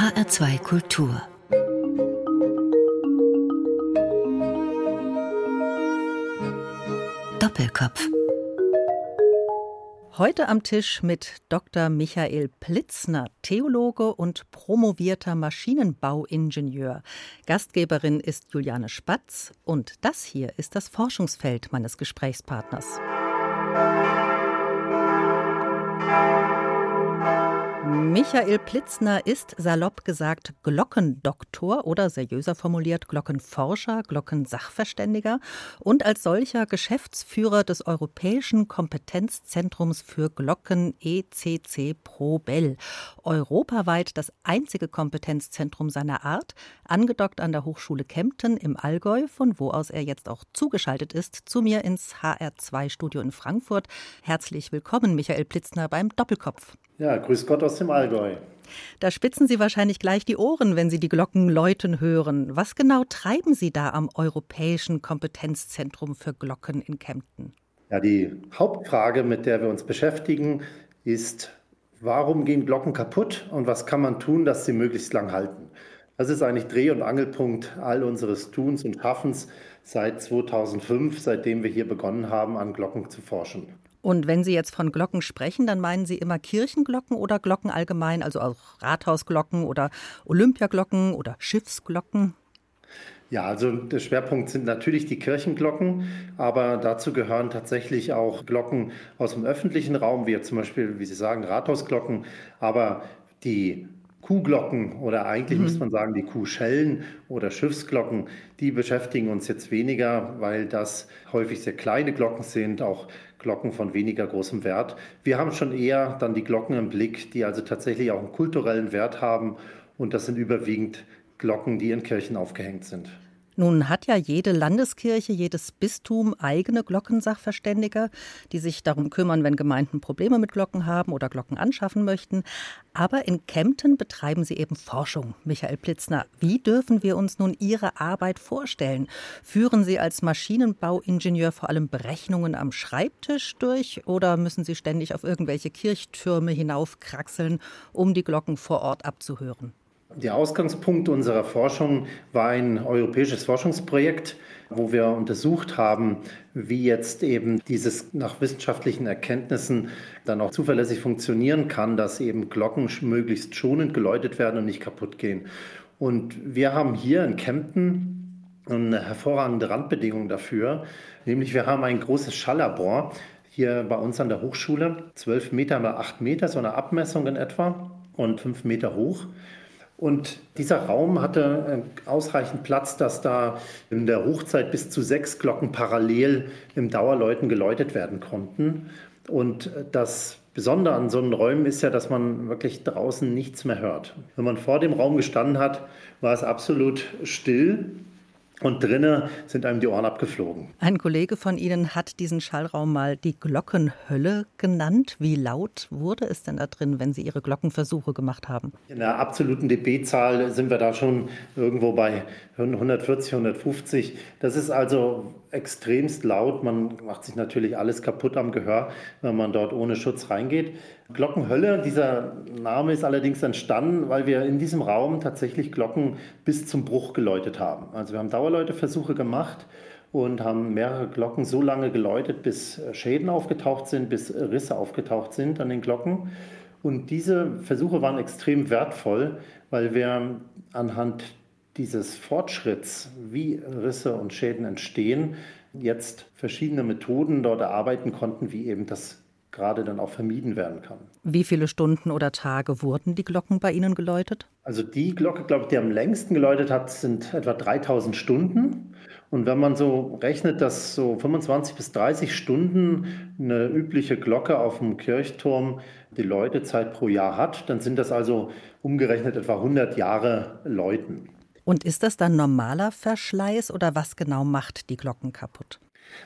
HR2 Kultur Doppelkopf Heute am Tisch mit Dr. Michael Plitzner, Theologe und promovierter Maschinenbauingenieur. Gastgeberin ist Juliane Spatz und das hier ist das Forschungsfeld meines Gesprächspartners. Michael Plitzner ist salopp gesagt Glockendoktor oder seriöser formuliert Glockenforscher, Glockensachverständiger und als solcher Geschäftsführer des Europäischen Kompetenzzentrums für Glocken ECC Pro Bell. Europaweit das einzige Kompetenzzentrum seiner Art, angedockt an der Hochschule Kempten im Allgäu, von wo aus er jetzt auch zugeschaltet ist, zu mir ins HR2-Studio in Frankfurt. Herzlich willkommen, Michael Plitzner, beim Doppelkopf. Ja, grüß Gott aus dem Allgäu. Da spitzen Sie wahrscheinlich gleich die Ohren, wenn Sie die Glocken läuten hören. Was genau treiben Sie da am Europäischen Kompetenzzentrum für Glocken in Kempten? Ja, die Hauptfrage, mit der wir uns beschäftigen, ist, warum gehen Glocken kaputt und was kann man tun, dass sie möglichst lang halten? Das ist eigentlich Dreh- und Angelpunkt all unseres Tuns und Schaffens seit 2005, seitdem wir hier begonnen haben, an Glocken zu forschen. Und wenn Sie jetzt von Glocken sprechen, dann meinen Sie immer Kirchenglocken oder Glocken allgemein, also auch Rathausglocken oder Olympiaglocken oder Schiffsglocken? Ja, also der Schwerpunkt sind natürlich die Kirchenglocken, aber dazu gehören tatsächlich auch Glocken aus dem öffentlichen Raum, wie zum Beispiel, wie Sie sagen, Rathausglocken, aber die Kuhglocken oder eigentlich mhm. muss man sagen die Kuhschellen oder Schiffsglocken, die beschäftigen uns jetzt weniger, weil das häufig sehr kleine Glocken sind, auch Glocken von weniger großem Wert. Wir haben schon eher dann die Glocken im Blick, die also tatsächlich auch einen kulturellen Wert haben und das sind überwiegend Glocken, die in Kirchen aufgehängt sind. Nun hat ja jede Landeskirche, jedes Bistum eigene Glockensachverständige, die sich darum kümmern, wenn Gemeinden Probleme mit Glocken haben oder Glocken anschaffen möchten. Aber in Kempten betreiben sie eben Forschung. Michael Plitzner, wie dürfen wir uns nun Ihre Arbeit vorstellen? Führen Sie als Maschinenbauingenieur vor allem Berechnungen am Schreibtisch durch oder müssen Sie ständig auf irgendwelche Kirchtürme hinaufkraxeln, um die Glocken vor Ort abzuhören? Der Ausgangspunkt unserer Forschung war ein europäisches Forschungsprojekt, wo wir untersucht haben, wie jetzt eben dieses nach wissenschaftlichen Erkenntnissen dann auch zuverlässig funktionieren kann, dass eben Glocken möglichst schonend geläutet werden und nicht kaputt gehen. Und wir haben hier in Kempten eine hervorragende Randbedingung dafür, nämlich wir haben ein großes Schalllabor hier bei uns an der Hochschule, 12 Meter mal 8 Meter, so eine Abmessung in etwa und 5 Meter hoch. Und dieser Raum hatte äh, ausreichend Platz, dass da in der Hochzeit bis zu sechs Glocken parallel im Dauerläuten geläutet werden konnten. Und das Besondere an so einen Räumen ist ja, dass man wirklich draußen nichts mehr hört. Wenn man vor dem Raum gestanden hat, war es absolut still. Und drinnen sind einem die Ohren abgeflogen. Ein Kollege von Ihnen hat diesen Schallraum mal die Glockenhölle genannt. Wie laut wurde es denn da drin, wenn Sie Ihre Glockenversuche gemacht haben? In der absoluten dB-Zahl sind wir da schon irgendwo bei 140, 150. Das ist also extremst laut. Man macht sich natürlich alles kaputt am Gehör, wenn man dort ohne Schutz reingeht. Glockenhölle, dieser Name ist allerdings entstanden, weil wir in diesem Raum tatsächlich Glocken bis zum Bruch geläutet haben. Also wir haben Dauerläuteversuche gemacht und haben mehrere Glocken so lange geläutet, bis Schäden aufgetaucht sind, bis Risse aufgetaucht sind an den Glocken. Und diese Versuche waren extrem wertvoll, weil wir anhand dieses Fortschritts, wie Risse und Schäden entstehen, jetzt verschiedene Methoden dort erarbeiten konnten, wie eben das gerade dann auch vermieden werden kann. Wie viele Stunden oder Tage wurden die Glocken bei Ihnen geläutet? Also die Glocke, glaube ich, die am längsten geläutet hat, sind etwa 3000 Stunden. Und wenn man so rechnet, dass so 25 bis 30 Stunden eine übliche Glocke auf dem Kirchturm die Läutezeit pro Jahr hat, dann sind das also umgerechnet etwa 100 Jahre Läuten. Und ist das dann normaler Verschleiß oder was genau macht die Glocken kaputt?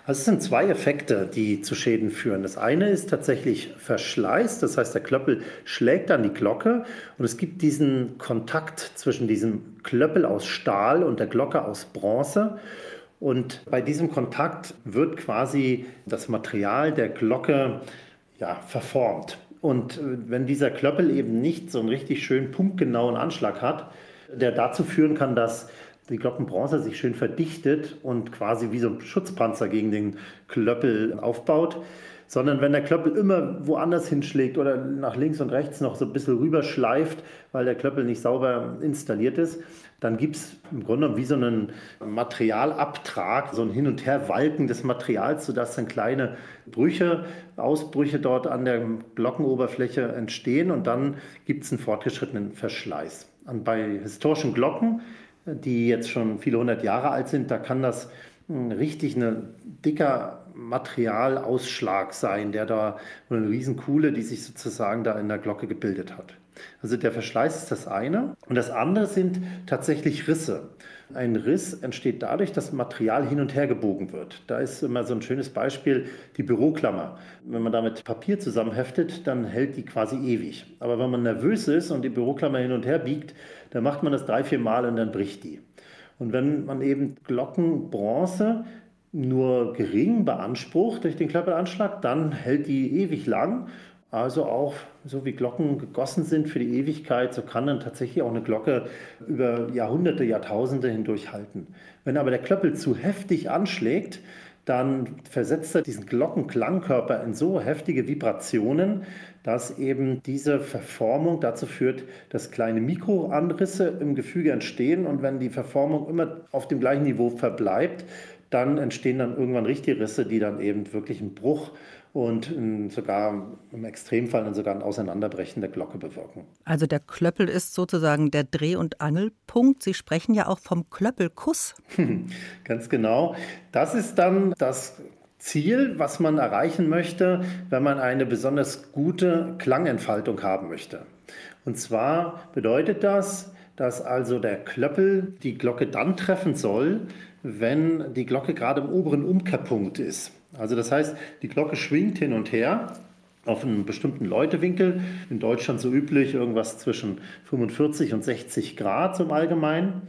Also es sind zwei Effekte, die zu Schäden führen. Das eine ist tatsächlich Verschleiß, das heißt der Klöppel schlägt an die Glocke und es gibt diesen Kontakt zwischen diesem Klöppel aus Stahl und der Glocke aus Bronze. Und bei diesem Kontakt wird quasi das Material der Glocke ja, verformt. Und äh, wenn dieser Klöppel eben nicht so einen richtig schön punktgenauen Anschlag hat, der dazu führen kann, dass die Glockenbronze sich schön verdichtet und quasi wie so ein Schutzpanzer gegen den Klöppel aufbaut, sondern wenn der Klöppel immer woanders hinschlägt oder nach links und rechts noch so ein bisschen rüberschleift, weil der Klöppel nicht sauber installiert ist, dann gibt es im Grunde wie so einen Materialabtrag, so ein Hin- und Herwalken des Materials, sodass dann kleine Brüche, Ausbrüche dort an der Glockenoberfläche entstehen und dann gibt es einen fortgeschrittenen Verschleiß. Bei historischen Glocken, die jetzt schon viele hundert Jahre alt sind, da kann das richtig ein dicker Materialausschlag sein, der da eine Riesenkuhle, die sich sozusagen da in der Glocke gebildet hat. Also der Verschleiß ist das eine. Und das andere sind tatsächlich Risse. Ein Riss entsteht dadurch, dass Material hin und her gebogen wird. Da ist immer so ein schönes Beispiel die Büroklammer. Wenn man damit Papier zusammenheftet, dann hält die quasi ewig. Aber wenn man nervös ist und die Büroklammer hin und her biegt, dann macht man das drei, vier Mal und dann bricht die. Und wenn man eben Glockenbronze nur gering beansprucht durch den Klöppelanschlag, dann hält die ewig lang. Also auch so wie Glocken gegossen sind für die Ewigkeit, so kann dann tatsächlich auch eine Glocke über Jahrhunderte, Jahrtausende hindurch halten. Wenn aber der Klöppel zu heftig anschlägt, dann versetzt er diesen Glockenklangkörper in so heftige Vibrationen, dass eben diese Verformung dazu führt, dass kleine Mikroanrisse im Gefüge entstehen. Und wenn die Verformung immer auf dem gleichen Niveau verbleibt, dann entstehen dann irgendwann richtige Risse, die dann eben wirklich einen Bruch und sogar im Extremfall dann sogar ein Auseinanderbrechen der Glocke bewirken. Also der Klöppel ist sozusagen der Dreh- und Angelpunkt. Sie sprechen ja auch vom Klöppelkuss. Ganz genau. Das ist dann das Ziel, was man erreichen möchte, wenn man eine besonders gute Klangentfaltung haben möchte. Und zwar bedeutet das, dass also der Klöppel die Glocke dann treffen soll, wenn die Glocke gerade im oberen Umkehrpunkt ist. Also das heißt, die Glocke schwingt hin und her auf einen bestimmten Läutewinkel, in Deutschland so üblich irgendwas zwischen 45 und 60 Grad zum Allgemeinen.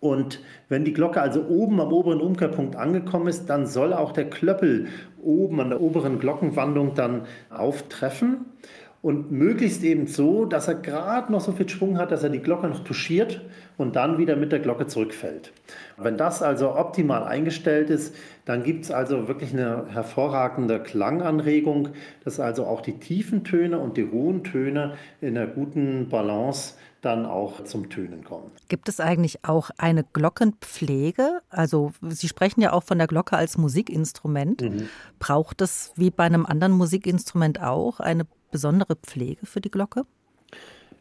Und wenn die Glocke also oben am oberen Umkehrpunkt angekommen ist, dann soll auch der Klöppel oben an der oberen Glockenwandung dann auftreffen und möglichst eben so, dass er gerade noch so viel Schwung hat, dass er die Glocke noch touchiert und dann wieder mit der Glocke zurückfällt. Wenn das also optimal eingestellt ist, dann gibt es also wirklich eine hervorragende Klanganregung, dass also auch die tiefen Töne und die hohen Töne in einer guten Balance dann auch zum Tönen kommen. Gibt es eigentlich auch eine Glockenpflege? Also Sie sprechen ja auch von der Glocke als Musikinstrument. Mhm. Braucht es wie bei einem anderen Musikinstrument auch eine besondere Pflege für die Glocke?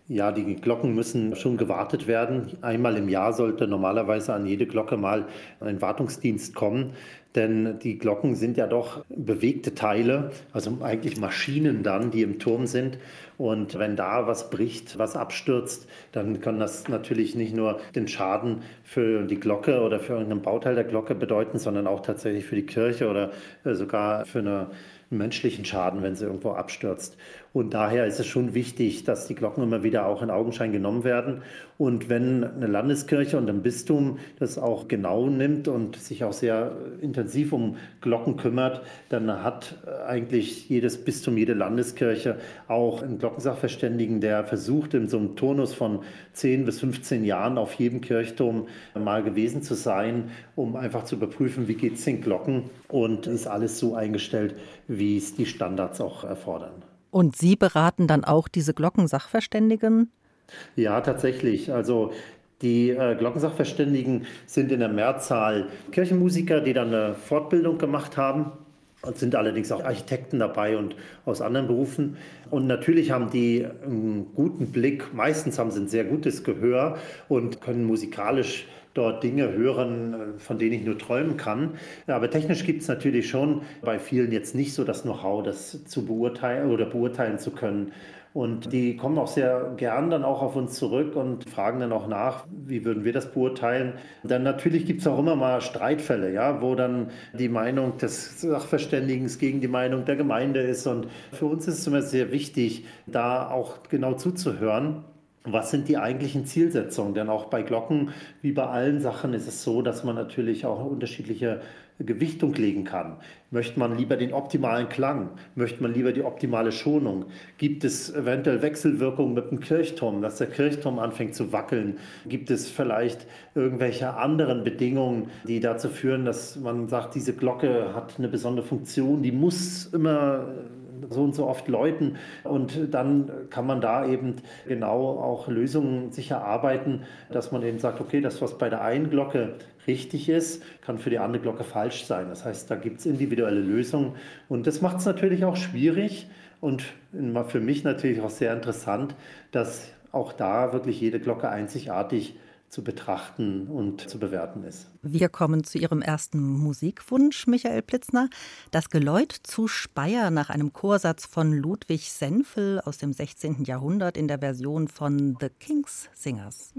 Ja, die Glocken müssen schon gewartet werden. Einmal im Jahr sollte normalerweise an jede Glocke mal ein Wartungsdienst kommen, denn die Glocken sind ja doch bewegte Teile, also eigentlich Maschinen dann, die im Turm sind. Und wenn da was bricht, was abstürzt, dann kann das natürlich nicht nur den Schaden für die Glocke oder für irgendeinen Bauteil der Glocke bedeuten, sondern auch tatsächlich für die Kirche oder sogar für eine menschlichen Schaden, wenn sie irgendwo abstürzt. Und daher ist es schon wichtig, dass die Glocken immer wieder auch in Augenschein genommen werden. Und wenn eine Landeskirche und ein Bistum das auch genau nimmt und sich auch sehr intensiv um Glocken kümmert, dann hat eigentlich jedes Bistum, jede Landeskirche auch einen Glockensachverständigen, der versucht, in so einem Turnus von 10 bis 15 Jahren auf jedem Kirchturm mal gewesen zu sein, um einfach zu überprüfen, wie geht es den Glocken und ist alles so eingestellt, wie es die Standards auch erfordern. Und Sie beraten dann auch diese Glockensachverständigen? Ja, tatsächlich. Also die äh, Glockensachverständigen sind in der Mehrzahl Kirchenmusiker, die dann eine Fortbildung gemacht haben. Es sind allerdings auch Architekten dabei und aus anderen Berufen. Und natürlich haben die einen guten Blick, meistens haben sie ein sehr gutes Gehör und können musikalisch dort Dinge hören, äh, von denen ich nur träumen kann. Aber technisch gibt es natürlich schon bei vielen jetzt nicht so das Know-how, das zu beurteilen oder beurteilen zu können. Und die kommen auch sehr gern dann auch auf uns zurück und fragen dann auch nach, wie würden wir das beurteilen. Dann natürlich gibt es auch immer mal Streitfälle, ja, wo dann die Meinung des Sachverständigen gegen die Meinung der Gemeinde ist. Und für uns ist es immer sehr wichtig, da auch genau zuzuhören was sind die eigentlichen Zielsetzungen? Denn auch bei Glocken, wie bei allen Sachen, ist es so, dass man natürlich auch unterschiedliche Gewichtung legen kann. Möchte man lieber den optimalen Klang? Möchte man lieber die optimale Schonung? Gibt es eventuell Wechselwirkungen mit dem Kirchturm, dass der Kirchturm anfängt zu wackeln? Gibt es vielleicht irgendwelche anderen Bedingungen, die dazu führen, dass man sagt, diese Glocke hat eine besondere Funktion, die muss immer so und so oft läuten. Und dann kann man da eben genau auch Lösungen sich erarbeiten, dass man eben sagt, okay, das, was bei der einen Glocke richtig ist, kann für die andere Glocke falsch sein. Das heißt, da gibt es individuelle Lösungen. Und das macht es natürlich auch schwierig und für mich natürlich auch sehr interessant, dass auch da wirklich jede Glocke einzigartig zu betrachten und zu bewerten ist. Wir kommen zu Ihrem ersten Musikwunsch, Michael Plitzner. Das Geläut zu Speyer nach einem Chorsatz von Ludwig Senfel aus dem 16. Jahrhundert in der Version von The King's Singers.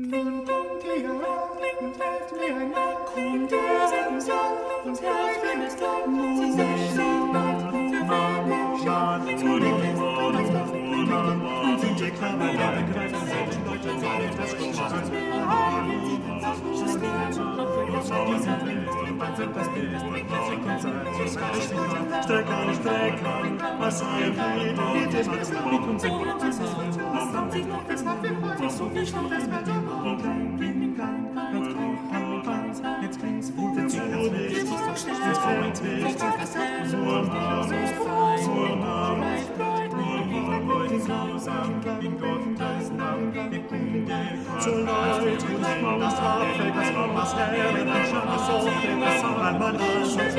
Streckern, streckern, was ein Lied, das macht mit uns so und so. Was kommt sich noch, das macht wir heute so viel Schau, das wird immer klein, klein, klein, ganz, ganz, jetzt klingt's gut, jetzt nicht, jetzt so schnell, jetzt kommt nicht, so so so langsam in Gottes Namen gekundet. Zur Leid und das Waffek, das Raum, das Herren, das Scham, das Sofen, das Sammeln, man alles, das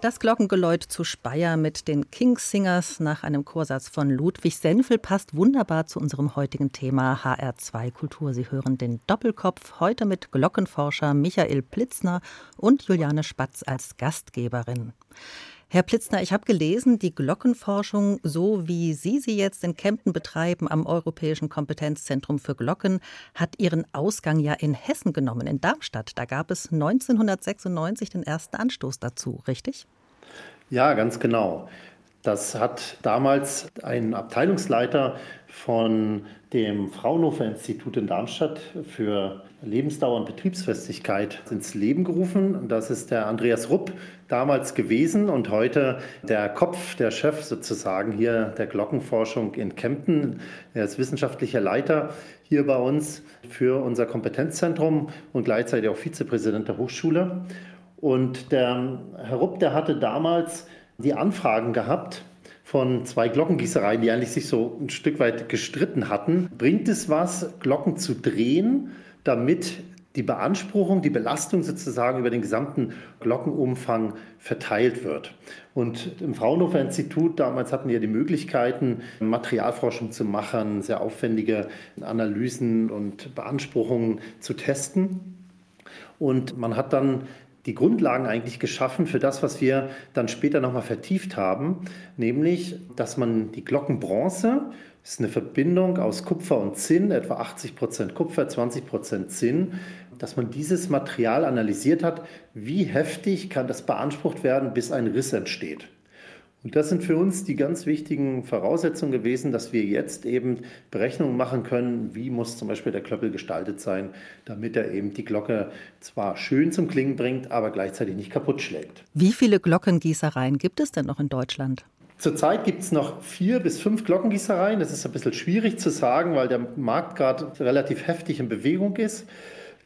das Glockengeläut zu Speyer mit den Kings Singers nach einem Chorsatz von Ludwig Senfel passt wunderbar zu unserem heutigen Thema HR2 Kultur. Sie hören den Doppelkopf heute mit Glockenforscher Michael Plitzner und Juliane Spatz als Gastgeberin. Herr Plitzner, ich habe gelesen, die Glockenforschung, so wie Sie sie jetzt in Kempten betreiben am Europäischen Kompetenzzentrum für Glocken, hat ihren Ausgang ja in Hessen genommen, in Darmstadt. Da gab es 1996 den ersten Anstoß dazu, richtig? Ja, ganz genau. Das hat damals ein Abteilungsleiter von dem Fraunhofer Institut in Darmstadt für Lebensdauer und Betriebsfestigkeit ins Leben gerufen. Das ist der Andreas Rupp damals gewesen und heute der Kopf, der Chef sozusagen hier der Glockenforschung in Kempten. Er ist wissenschaftlicher Leiter hier bei uns für unser Kompetenzzentrum und gleichzeitig auch Vizepräsident der Hochschule. Und der Herr Rupp, der hatte damals die Anfragen gehabt von zwei Glockengießereien, die eigentlich sich so ein Stück weit gestritten hatten. Bringt es was, Glocken zu drehen, damit die Beanspruchung, die Belastung sozusagen über den gesamten Glockenumfang verteilt wird. Und im Fraunhofer Institut damals hatten wir die Möglichkeiten, Materialforschung zu machen, sehr aufwendige Analysen und Beanspruchungen zu testen. Und man hat dann die Grundlagen eigentlich geschaffen für das, was wir dann später nochmal vertieft haben, nämlich, dass man die Glockenbronze, das ist eine Verbindung aus Kupfer und Zinn, etwa 80 Prozent Kupfer, 20 Prozent Zinn, dass man dieses Material analysiert hat, wie heftig kann das beansprucht werden, bis ein Riss entsteht. Und das sind für uns die ganz wichtigen Voraussetzungen gewesen, dass wir jetzt eben Berechnungen machen können, wie muss zum Beispiel der Klöppel gestaltet sein, damit er eben die Glocke zwar schön zum Klingen bringt, aber gleichzeitig nicht kaputt schlägt. Wie viele Glockengießereien gibt es denn noch in Deutschland? Zurzeit gibt es noch vier bis fünf Glockengießereien. Das ist ein bisschen schwierig zu sagen, weil der Markt gerade relativ heftig in Bewegung ist.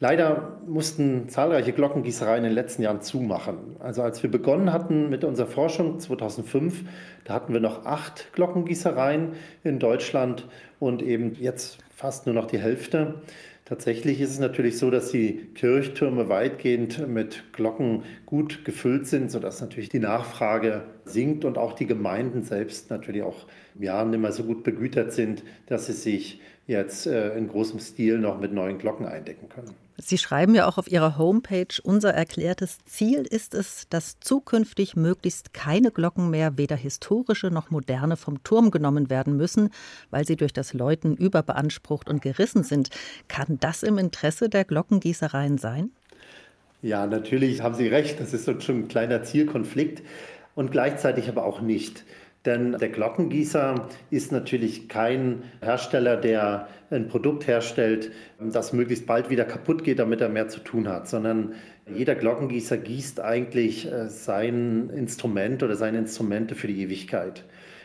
Leider mussten zahlreiche Glockengießereien in den letzten Jahren zumachen. Also als wir begonnen hatten mit unserer Forschung 2005, da hatten wir noch acht Glockengießereien in Deutschland und eben jetzt fast nur noch die Hälfte. Tatsächlich ist es natürlich so, dass die Kirchtürme weitgehend mit Glocken gut gefüllt sind, sodass natürlich die Nachfrage sinkt und auch die Gemeinden selbst natürlich auch ja, nicht mehr so gut begütert sind, dass sie sich jetzt äh, in großem Stil noch mit neuen Glocken eindecken können. Sie schreiben ja auch auf Ihrer Homepage, unser erklärtes Ziel ist es, dass zukünftig möglichst keine Glocken mehr, weder historische noch moderne, vom Turm genommen werden müssen, weil sie durch das Läuten überbeansprucht und gerissen sind. Kann das im Interesse der Glockengießereien sein? Ja, natürlich haben Sie recht, das ist schon ein kleiner Zielkonflikt. und gleichzeitig aber auch nicht. Denn der Glockengießer ist natürlich kein Hersteller, der ein Produkt herstellt, das möglichst bald wieder kaputt geht, damit er mehr zu tun hat, sondern jeder Glockengießer gießt eigentlich äh, sein Instrument oder seine Instrumente für die Ewigkeit.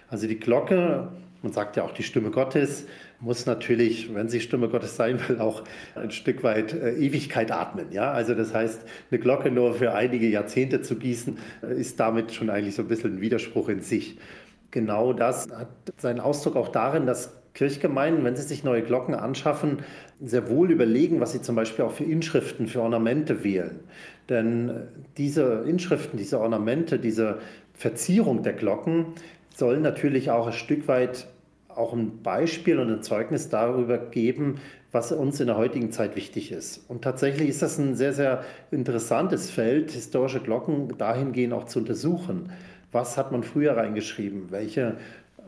Also die Glocke, man sagt ja auch die Stimme Gottes, muss natürlich, wenn sie Stimme Gottes sein will, auch ein Stück weit äh, Ewigkeit atmen. Ja? Also das heißt, eine Glocke nur für einige Jahrzehnte zu gießen, äh, ist damit schon eigentlich so ein bisschen ein Widerspruch in sich. Genau das hat seinen Ausdruck auch darin, dass Kirchgemeinden, wenn sie sich neue Glocken anschaffen, sehr wohl überlegen, was sie zum Beispiel auch für Inschriften, für Ornamente wählen. Denn diese Inschriften, diese Ornamente, diese Verzierung der Glocken sollen natürlich auch ein Stück weit auch ein Beispiel und ein Zeugnis darüber geben, was uns in der heutigen Zeit wichtig ist. Und tatsächlich ist das ein sehr, sehr interessantes Feld, historische Glocken dahingehend auch zu untersuchen. Was hat man früher reingeschrieben? Welche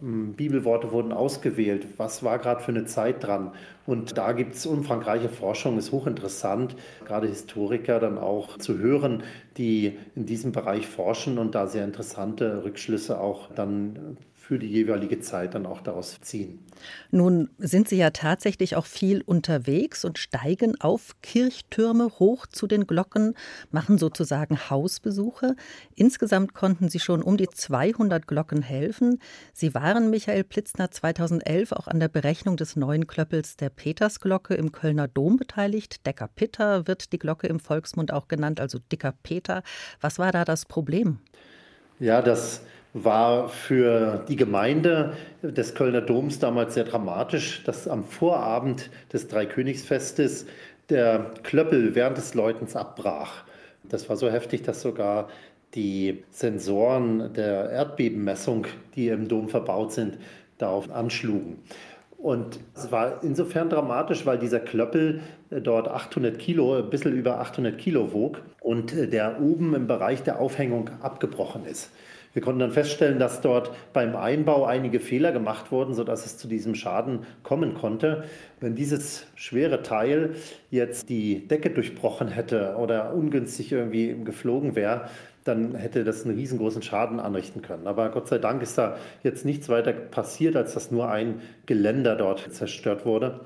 ähm, Bibelworte wurden ausgewählt? Was war gerade für eine Zeit dran? Und da gibt es umfangreiche Forschung, ist hochinteressant, gerade Historiker dann auch zu hören, die in diesem Bereich forschen und da sehr interessante Rückschlüsse auch dann für die jeweilige Zeit dann auch daraus ziehen. Nun sind Sie ja tatsächlich auch viel unterwegs und steigen auf Kirchtürme hoch zu den Glocken, machen sozusagen Hausbesuche. Insgesamt konnten Sie schon um die 200 Glocken helfen. Sie waren, Michael Plitzner, 2011 auch an der Berechnung des neuen Klöppels der Petersglocke im Kölner Dom beteiligt. Decker Pitter wird die Glocke im Volksmund auch genannt, also Dicker Peter. Was war da das Problem? Ja, das war für die Gemeinde des Kölner Doms damals sehr dramatisch, dass am Vorabend des Dreikönigsfestes der Klöppel während des Läutens abbrach. Das war so heftig, dass sogar die Sensoren der Erdbebenmessung, die im Dom verbaut sind, darauf anschlugen. Und es war insofern dramatisch, weil dieser Klöppel dort 800 Kilo, ein bisschen über 800 Kilo wog und der oben im Bereich der Aufhängung abgebrochen ist. Wir konnten dann feststellen, dass dort beim Einbau einige Fehler gemacht wurden, sodass es zu diesem Schaden kommen konnte. Wenn dieses schwere Teil jetzt die Decke durchbrochen hätte oder ungünstig irgendwie geflogen wäre, dann hätte das einen riesengroßen Schaden anrichten können. Aber Gott sei Dank ist da jetzt nichts weiter passiert, als dass nur ein Geländer dort zerstört wurde.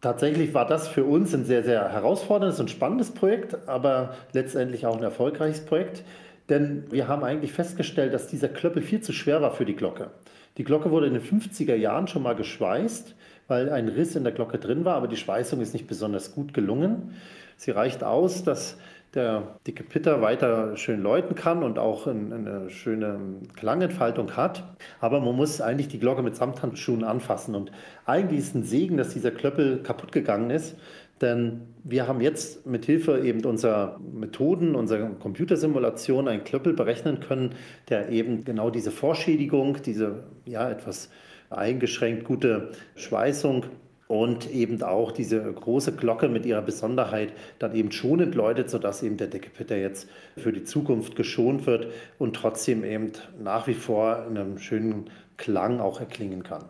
Tatsächlich war das für uns ein sehr, sehr herausforderndes und spannendes Projekt, aber letztendlich auch ein erfolgreiches Projekt. Denn wir haben eigentlich festgestellt, dass dieser Klöppel viel zu schwer war für die Glocke. Die Glocke wurde in den 50er Jahren schon mal geschweißt, weil ein Riss in der Glocke drin war, aber die Schweißung ist nicht besonders gut gelungen. Sie reicht aus, dass der dicke Pitter weiter schön läuten kann und auch eine schöne Klangentfaltung hat. Aber man muss eigentlich die Glocke mit Samthandschuhen anfassen. Und eigentlich ist ein Segen, dass dieser Klöppel kaputt gegangen ist, denn wir haben jetzt mit Hilfe eben unserer Methoden, unserer Computersimulation einen Klöppel berechnen können, der eben genau diese Vorschädigung, diese ja etwas eingeschränkt gute Schweißung und eben auch diese große Glocke mit ihrer Besonderheit dann eben schonend läutet, sodass eben der Deckepitter jetzt für die Zukunft geschont wird und trotzdem eben nach wie vor in einem schönen Klang auch erklingen kann.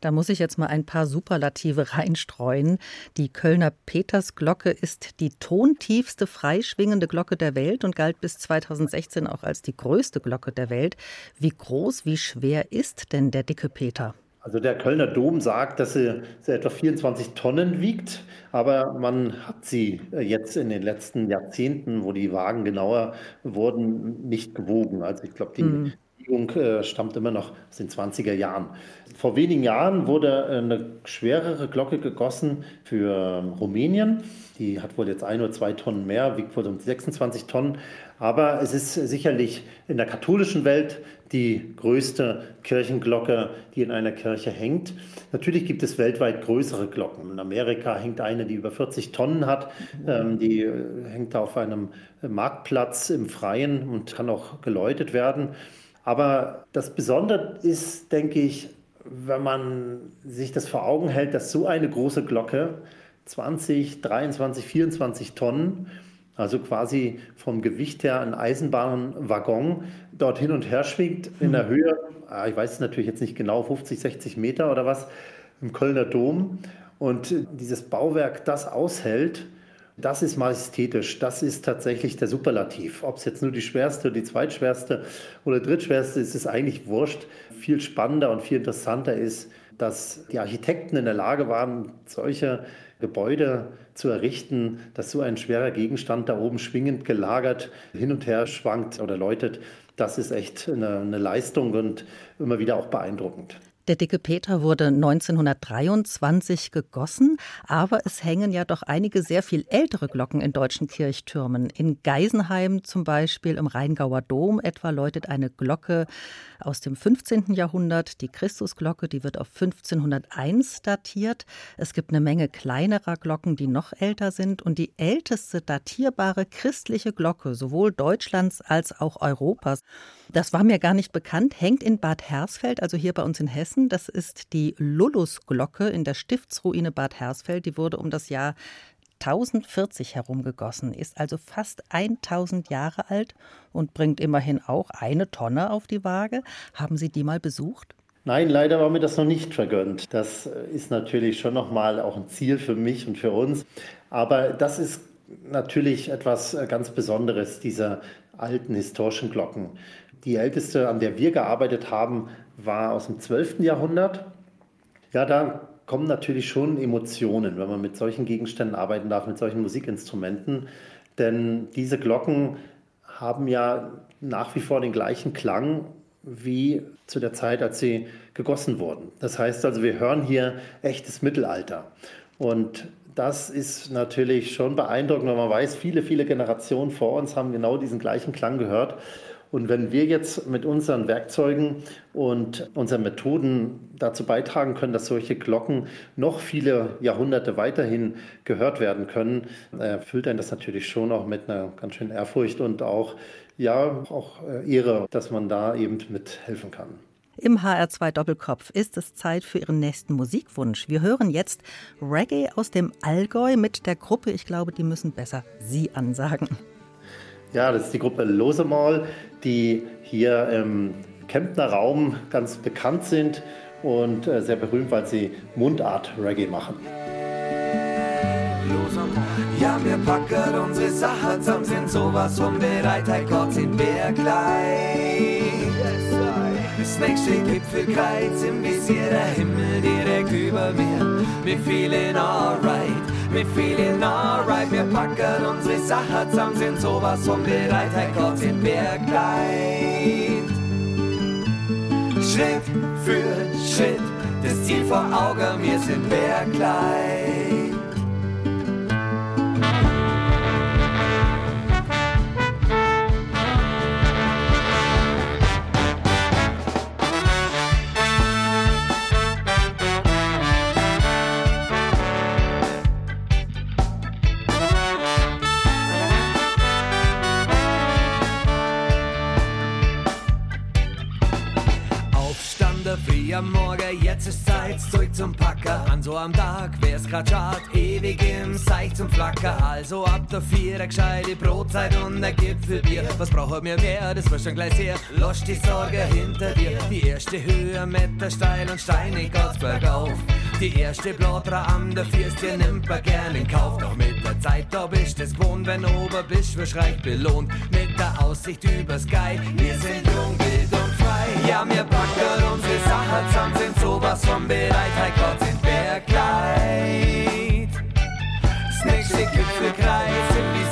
Da muss ich jetzt mal ein paar Superlative reinstreuen. Die Kölner Petersglocke ist die tontiefste freischwingende Glocke der Welt und galt bis 2016 auch als die größte Glocke der Welt. Wie groß, wie schwer ist denn der dicke Peter? Also der Kölner Dom sagt, dass sie, sie, etwa 24 Tonnen wiegt, aber man hat sie jetzt in den letzten Jahrzehnten, wo die Wagen genauer wurden, nicht gewogen. Also ich glaube, die mhm. Bewegung äh, stammt immer noch aus den 20er Jahren. Vor wenigen Jahren wurde eine schwerere Glocke gegossen für ähm, Rumänien. Die hat wohl jetzt ein oder zwei Tonnen mehr, wiegt wohl um 26 Tonnen. Aber es ist sicherlich in der katholischen Welt die größte Kirchenglocke, die in einer Kirche hängt. Natürlich gibt es weltweit größere Glocken. In Amerika hängt eine, die über 40 Tonnen hat. Ähm, die äh, hängt auf einem Marktplatz im Freien und kann auch geläutet werden. Aber das Besondere ist, denke ich, wenn man sich das vor Augen hält, dass so eine große Glocke 20, 23, 24 Tonnen, also quasi vom Gewicht her ein Eisenbahnwaggon, dort hin und her schwingt in der Höhe, ah, ich weiß es natürlich jetzt nicht genau, 50, 60 Meter oder was, im Kölner Dom. Und dieses Bauwerk das aushält, Das ist majestätisch. Das ist tatsächlich der Superlativ. Ob es jetzt nur die schwerste, die zweitschwerste oder drittschwerste ist, ist eigentlich wurscht. Viel spannender und viel interessanter ist, dass die Architekten in der Lage waren, solche Gebäude zu errichten, dass so ein schwerer Gegenstand da oben schwingend gelagert hin und her schwankt oder läutet. Das ist echt eine, eine Leistung und immer wieder auch beeindruckend. Der dicke Peter wurde 1923 gegossen, aber es hängen ja doch einige sehr viel ältere Glocken in deutschen Kirchtürmen. In Geisenheim zum Beispiel im Rheingauer Dom etwa läutet eine Glocke aus dem 15. Jahrhundert, die Christusglocke, die wird auf 1501 datiert. Es gibt eine Menge kleinerer Glocken, die noch älter sind und die älteste datierbare christliche Glocke sowohl Deutschlands als auch Europas das war mir gar nicht bekannt, hängt in Bad Hersfeld, also hier bei uns in Hessen. Das ist die Lullusglocke in der Stiftsruine Bad Hersfeld. Die wurde um das Jahr 1040 herum gegossen, ist also fast 1000 Jahre alt und bringt immerhin auch eine Tonne auf die Waage. Haben Sie die mal besucht? Nein, leider war mir das noch nicht vergönnt. Das ist natürlich schon nochmal auch ein Ziel für mich und für uns. Aber das ist natürlich etwas ganz Besonderes, dieser alten historischen Glocken. Die älteste, an der wir gearbeitet haben, war aus dem 12. Jahrhundert. Ja, da kommen natürlich schon Emotionen, wenn man mit solchen Gegenständen arbeiten darf, mit solchen Musikinstrumenten. Denn diese Glocken haben ja nach wie vor den gleichen Klang wie zu der Zeit, als sie gegossen wurden. Das heißt also, wir hören hier echtes Mittelalter. Und das ist natürlich schon beeindruckend, wenn man weiß, viele, viele Generationen vor uns haben genau diesen gleichen Klang gehört. Und wenn wir jetzt mit unseren Werkzeugen und unseren Methoden dazu beitragen können, dass solche Glocken noch viele Jahrhunderte weiterhin gehört werden können, erfüllt einen das natürlich schon auch mit einer ganz schönen Ehrfurcht und auch, ja, auch äh, Ehre, dass man da eben mithelfen kann. Im HR2 Doppelkopf ist es Zeit für Ihren nächsten Musikwunsch. Wir hören jetzt Reggae aus dem Allgäu mit der Gruppe, ich glaube, die müssen besser Sie ansagen. Ja, das ist die Gruppe Losemal, die hier im Kemptner Raum ganz bekannt sind und äh, sehr berühmt, weil sie Mundart-Reggae machen. Ja, wir packen unsere Sachen zusammen, sind sowas von bereit, hey Gott, sind wir gleich. Das nächste Gipfelkreuz im Visier, der Himmel direkt über mir. Wir feeling alright. Wir feeling alright, wir packen unsere Sachen zusammen, sind sowas von bereit, hey Gott, sind wir gleich. Schritt für Schritt, das Ziel vor Augen, wir sind bergleich. am So am Tag wär's grad schad, ewig im Seich zum Flacker. Also ab der Vierer gescheite Brotzeit und ein Gipfelbier. Was brauchen wir mehr, das wird schon gleich sehr. Lass die Sorge hinter dir. Die erste Höhe, Meter steil und steinig geht's bergauf. Die erste Blotra an der Fürste nimmt man gern in Kauf. Doch mit der Zeit, da bist es gewohnt, wenn ober bist, wirst reich belohnt. Mit der Aussicht über Sky, wir sind jung, wild und frei. Ja, wir packen unsere Sachen zusammen, sind sowas von bereit. Hey Gott, sind Bergkleid. Das nächste Gipfelkreis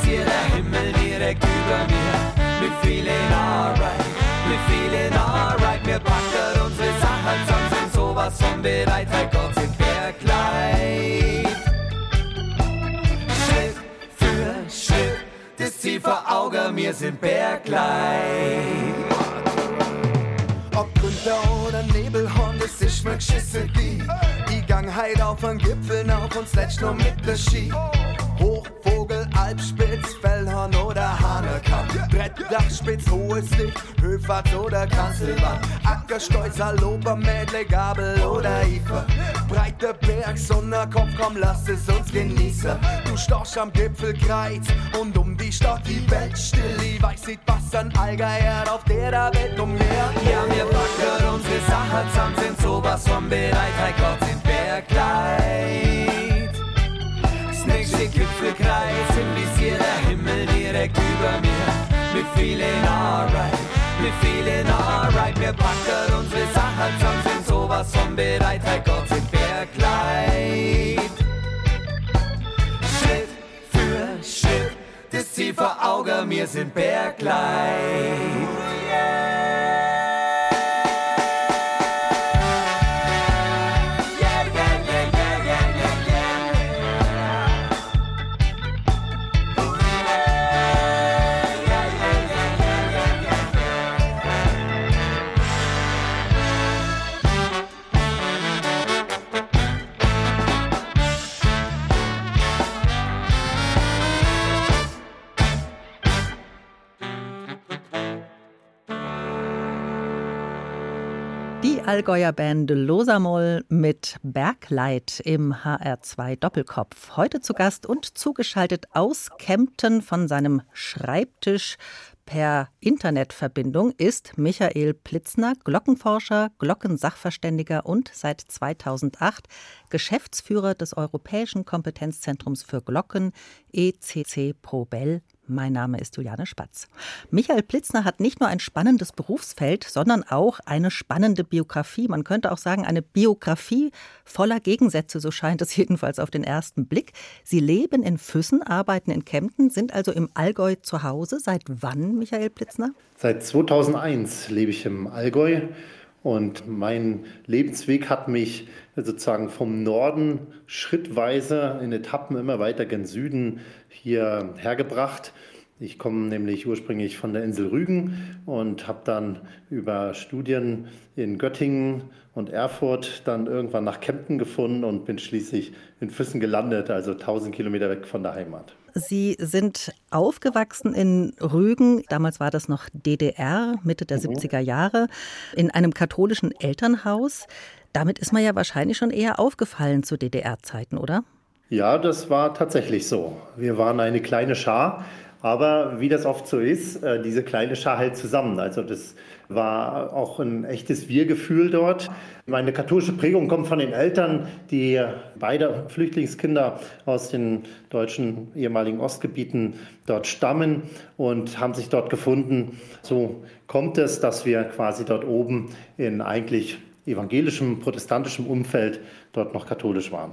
der Himmel direkt über mir. Wir feeling alright, wir feeling alright. Wir packen unsere Sachen zusammen, sind sowas von bereit. Hey Gott, sind Bergkleid. Schritt für Schritt, das Ziel vor Augen, wir sind Bergkleid. Winter oder Nebelhorn, das ist mir geschissen die. Die gang heit auf den Gipfeln auf und sletsch nur mit der Ski. Hochvogel, Alpspitz, Fellhorn oder Hanekamp. Brettdachspitz, hohes Licht, Höfahrt oder Kanzelwand. Ackersteuzer, Lobermädle, Gabel oder Ifer. Breite Berg, Sonderkopf, komm, lass es uns genießen. Du storch am Gipfelkreuz und um die Stadt die Welt still. Ich weiß nicht, was an Allgeier auf der Welt umher. Ja, wir packen unsere Sachen zusammen, sind sowas von bereit. Hey Gott, mehr Kleid. Das nächste im Visier der Himmel direkt über mir. Wir feeling alright, wir feeling alright. Wir packen unsere Sachen zusammen, sind sowas von bereit. Herr Gott, sind wir Kleid. Schritt für Schritt, das Ziel vor Augen, wir sind Bergleid. Allgäuer Band Losamol mit Bergleit im HR2 Doppelkopf. Heute zu Gast und zugeschaltet aus Kempten von seinem Schreibtisch per Internetverbindung ist Michael Plitzner, Glockenforscher, Glockensachverständiger und seit 2008 Geschäftsführer des Europäischen Kompetenzzentrums für Glocken ECC Probell mein Name ist Juliane Spatz. Michael Plitzner hat nicht nur ein spannendes Berufsfeld, sondern auch eine spannende Biografie. Man könnte auch sagen, eine Biografie voller Gegensätze, so scheint es jedenfalls auf den ersten Blick. Sie leben in Füssen, arbeiten in Kempten, sind also im Allgäu zu Hause. Seit wann, Michael Plitzner? Seit 2001 lebe ich im Allgäu. Und mein Lebensweg hat mich sozusagen vom Norden schrittweise in Etappen immer weiter gen Süden hier hergebracht. Ich komme nämlich ursprünglich von der Insel Rügen und habe dann über Studien in Göttingen und Erfurt dann irgendwann nach Kempten gefunden und bin schließlich in Füssen gelandet, also 1000 Kilometer weg von der Heimat. Sie sind aufgewachsen in Rügen, damals war das noch DDR, Mitte der mhm. 70er Jahre, in einem katholischen Elternhaus. Damit ist man ja wahrscheinlich schon eher aufgefallen zu DDR-Zeiten, oder? Ja, das war tatsächlich so. Wir waren eine kleine Schar, aber wie das oft so ist, äh, diese kleine Schar hält zusammen. Also das war auch ein echtes Wir-Gefühl dort. Meine katholische Prägung kommt von den Eltern, die beide Flüchtlingskinder aus den deutschen ehemaligen Ostgebieten dort stammen und haben sich dort gefunden. So kommt es, dass wir quasi dort oben in eigentlich evangelischem, protestantischem Umfeld dort noch katholisch waren.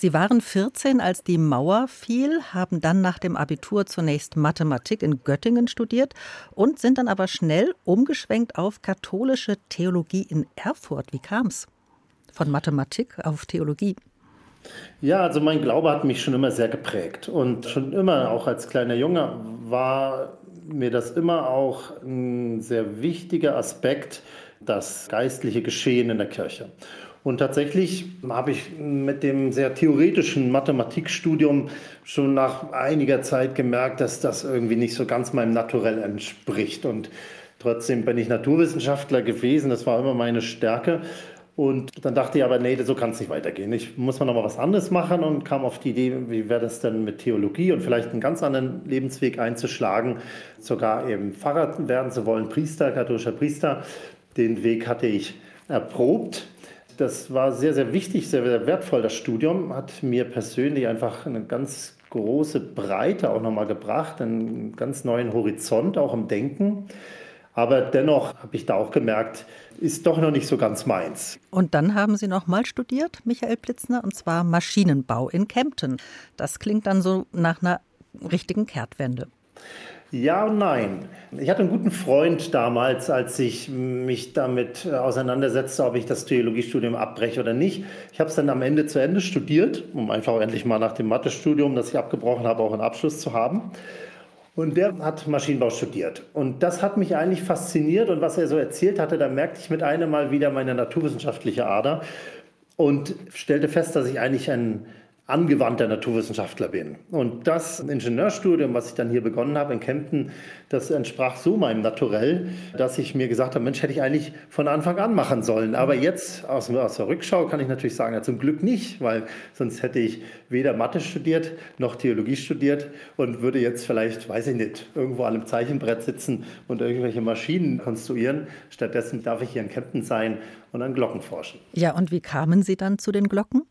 Sie waren 14, als die Mauer fiel, haben dann nach dem Abitur zunächst Mathematik in Göttingen studiert und sind dann aber schnell umgeschwenkt auf katholische Theologie in Erfurt. Wie kam es? Von Mathematik auf Theologie? Ja, also mein Glaube hat mich schon immer sehr geprägt. Und schon immer, auch als kleiner Junge, war mir das immer auch ein sehr wichtiger Aspekt, das geistliche Geschehen in der Kirche. Und tatsächlich habe ich mit dem sehr theoretischen Mathematikstudium schon nach einiger Zeit gemerkt, dass das irgendwie nicht so ganz meinem Naturell entspricht. Und trotzdem bin ich Naturwissenschaftler gewesen, das war immer meine Stärke. Und dann dachte ich aber, nee, so kann es nicht weitergehen. Ich muss mal noch mal was anderes machen und kam auf die Idee, wie wäre das denn mit Theologie und vielleicht einen ganz anderen Lebensweg einzuschlagen, sogar eben Pfarrer werden zu wollen, Priester, katholischer Priester. Den Weg hatte ich erprobt das war sehr, sehr wichtig, sehr, sehr wertvoll. Das Studium hat mir persönlich einfach eine ganz große Breite auch nochmal gebracht, einen ganz neuen Horizont auch im Denken. Aber dennoch habe ich da auch gemerkt, ist doch noch nicht so ganz meins. Und dann haben Sie nochmal studiert, Michael Plitzner, und zwar Maschinenbau in Kempten. Das klingt dann so nach einer richtigen Kehrtwende. Ja und nein. Ich hatte einen guten Freund damals, als ich mich damit äh, auseinandersetzte, ob ich das Theologiestudium abbreche oder nicht. Ich habe es dann am Ende zu Ende studiert, um einfach endlich mal nach dem Mathestudium, das ich abgebrochen habe, auch einen Abschluss zu haben. Und der hat Maschinenbau studiert. Und das hat mich eigentlich fasziniert. Und was er so erzählt hatte, da merkte ich mit einem Mal wieder meine naturwissenschaftliche Ader und stellte fest, dass ich eigentlich ein angewandter Naturwissenschaftler bin. Und das Ingenieurstudium, was ich dann hier begonnen habe in Kempten, das entsprach so meinem Naturell, dass ich mir gesagt habe, Mensch, hätte ich eigentlich von Anfang an machen sollen. Aber jetzt aus, aus der Rückschau kann ich natürlich sagen, ja, zum Glück nicht, weil sonst hätte ich weder Mathe studiert noch Theologie studiert und würde jetzt vielleicht, weiß ich nicht, irgendwo an einem Zeichenbrett sitzen und irgendwelche Maschinen konstruieren. Stattdessen darf ich hier in Kempten sein und an Glocken forschen. Ja, und wie kamen Sie dann zu den Glocken?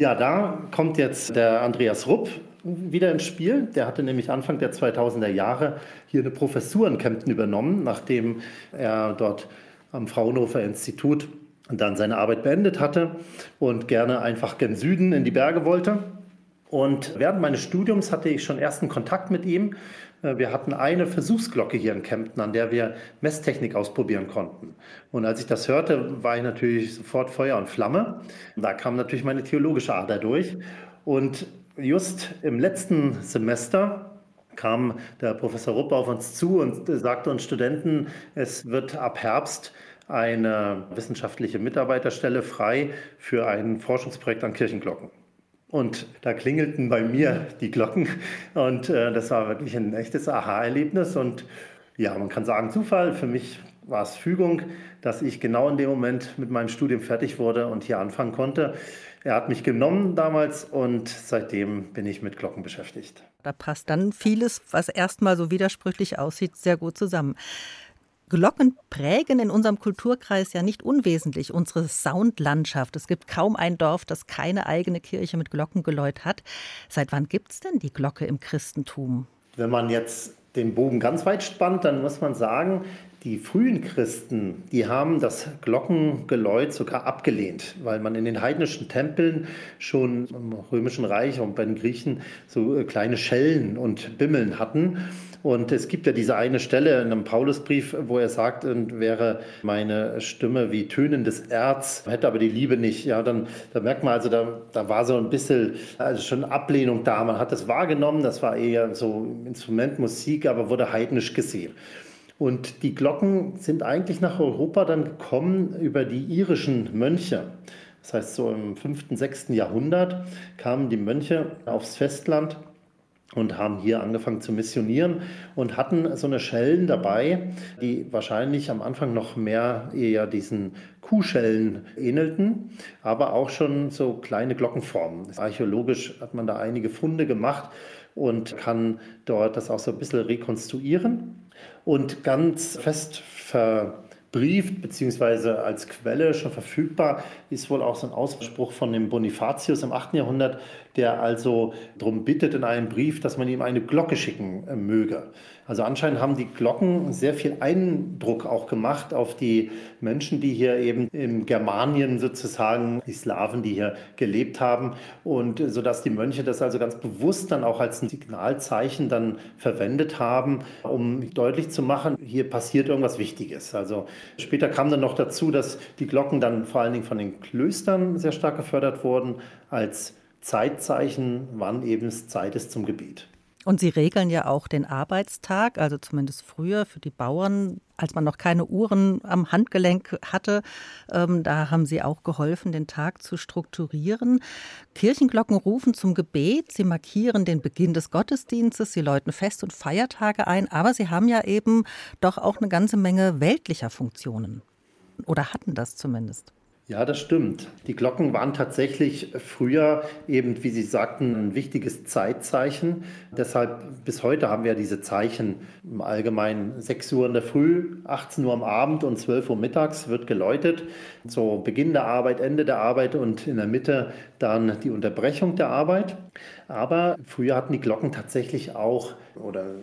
Ja, da kommt jetzt der Andreas Rupp wieder ins Spiel. Der hatte nämlich Anfang der 2000er Jahre hier eine Professur in Kempten übernommen, nachdem er dort am Fraunhofer Institut dann seine Arbeit beendet hatte und gerne einfach gen Süden in die Berge wollte. Und während meines Studiums hatte ich schon ersten Kontakt mit ihm. Äh, wir hatten eine Versuchsglocke hier in Kempten, an der wir Messtechnik ausprobieren konnten. Und als ich das hörte, war ich natürlich sofort Feuer und Flamme. Da kam natürlich meine theologische Ader durch. Und just im letzten Semester kam der Professor Ruppe auf uns zu und sagte uns Studenten, es wird ab Herbst eine wissenschaftliche Mitarbeiterstelle frei für ein Forschungsprojekt an Kirchenglocken. Und da klingelten bei mir die Glocken und äh, das war wirklich ein echtes Aha-Erlebnis und ja, man kann sagen Zufall. Für mich war es Fügung, dass ich genau in dem Moment mit meinem Studium fertig wurde und hier anfangen konnte. Er hat mich genommen damals und seitdem bin ich mit Glocken beschäftigt. Da passt dann vieles, was erstmal so widersprüchlich aussieht, sehr gut zusammen. Glocken prägen in unserem Kulturkreis ja nicht unwesentlich unsere Soundlandschaft. Es gibt kaum ein Dorf, das keine eigene Kirche mit Glockengeläut hat. Seit wann gibt es denn die Glocke im Christentum? Wenn man jetzt den Bogen ganz weit spannt, dann muss man sagen, die frühen Christen, die haben das Glockengeläut sogar abgelehnt, weil man in den heidnischen Tempeln schon im Römischen Reich und bei den Griechen so äh, kleine Schellen und Bimmeln hatten. Und es gibt ja diese eine Stelle in einem Paulusbrief, wo er sagt, und wäre meine Stimme wie tönendes Erz, hätte aber die Liebe nicht. Ja, dann da merkt man also, da, da war so ein bisschen also schon Ablehnung da. Man hat das wahrgenommen, das war eher so Instrumentmusik, aber wurde heidnisch gesehen. Und die Glocken sind eigentlich nach Europa dann gekommen über die irischen Mönche. Das heißt, so im 5., 6. Jahrhundert kamen die Mönche aufs Festland und haben hier angefangen zu missionieren und hatten so eine Schellen dabei, die wahrscheinlich am Anfang noch mehr eher diesen Kuhschellen ähnelten, aber auch schon so kleine Glockenformen. Archäologisch hat man da einige Funde gemacht und kann dort das auch so ein bisschen rekonstruieren. Und ganz fest ver brieft beziehungsweise als Quelle schon verfügbar ist wohl auch so ein Ausspruch von dem Bonifatius im 8. Jahrhundert, der also darum bittet in einem Brief, dass man ihm eine Glocke schicken äh, möge. Also anscheinend haben die Glocken sehr viel Eindruck auch gemacht auf die Menschen, die hier eben im Germanien sozusagen, die Slawen, die hier gelebt haben und so dass die Mönche das also ganz bewusst dann auch als ein Signalzeichen dann verwendet haben, um deutlich zu machen, hier passiert irgendwas Wichtiges. Also später kam dann noch dazu, dass die Glocken dann vor allen Dingen von den Klöstern sehr stark gefördert wurden als Zeitzeichen, wann eben es Zeit ist zum Gebet. Und Sie regeln ja auch den Arbeitstag, also zumindest früher für die Bauern, als man noch keine Uhren am Handgelenk hatte. Ähm, da haben Sie auch geholfen, den Tag zu strukturieren. Kirchenglocken rufen zum Gebet, sie markieren den Beginn des Gottesdienstes, sie läuten Fest- und Feiertage ein, aber sie haben ja eben doch auch eine ganze Menge weltlicher Funktionen. Oder hatten das zumindest. Ja, das stimmt. Die Glocken waren tatsächlich früher eben, wie Sie sagten, ein wichtiges Zeitzeichen. Deshalb bis heute haben wir diese Zeichen im Allgemeinen 6 Uhr in der Früh, 18 Uhr am Abend und 12 Uhr mittags wird geläutet. So Beginn der Arbeit, Ende der Arbeit und in der Mitte dann die Unterbrechung der Arbeit. Aber früher hatten die Glocken tatsächlich auch oder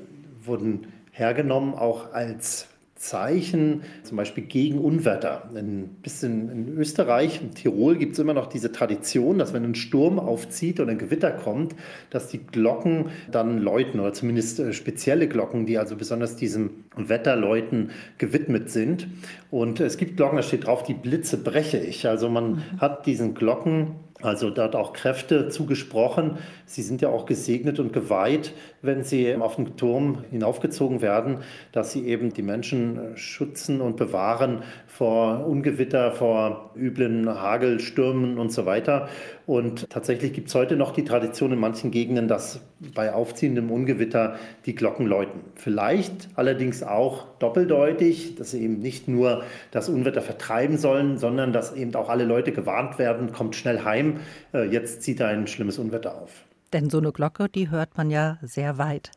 wurden hergenommen auch als Zeichen, zum Beispiel gegen Unwetter. Ein bisschen in Österreich, in Tirol gibt es immer noch diese Tradition, dass wenn ein Sturm aufzieht oder ein Gewitter kommt, dass die Glocken dann läuten oder zumindest äh, spezielle Glocken, die also besonders diesem Wetterläuten gewidmet sind. Und es gibt Glocken, da steht drauf, die Blitze breche ich. Also man mhm. hat diesen Glocken also dort auch Kräfte zugesprochen. Sie sind ja auch gesegnet und geweiht, wenn sie auf den Turm hinaufgezogen werden, dass sie eben die Menschen schützen und bewahren vor Ungewitter, vor üblen Hagelstürmen und so weiter. Und tatsächlich gibt es heute noch die Tradition in manchen Gegenden, dass bei aufziehendem Ungewitter die Glocken läuten. Vielleicht allerdings auch doppeldeutig, dass sie eben nicht nur das Unwetter vertreiben sollen, sondern dass eben auch alle Leute gewarnt werden, kommt schnell heim, äh, jetzt zieht ein schlimmes Unwetter auf. Denn so eine Glocke, die hört man ja sehr weit.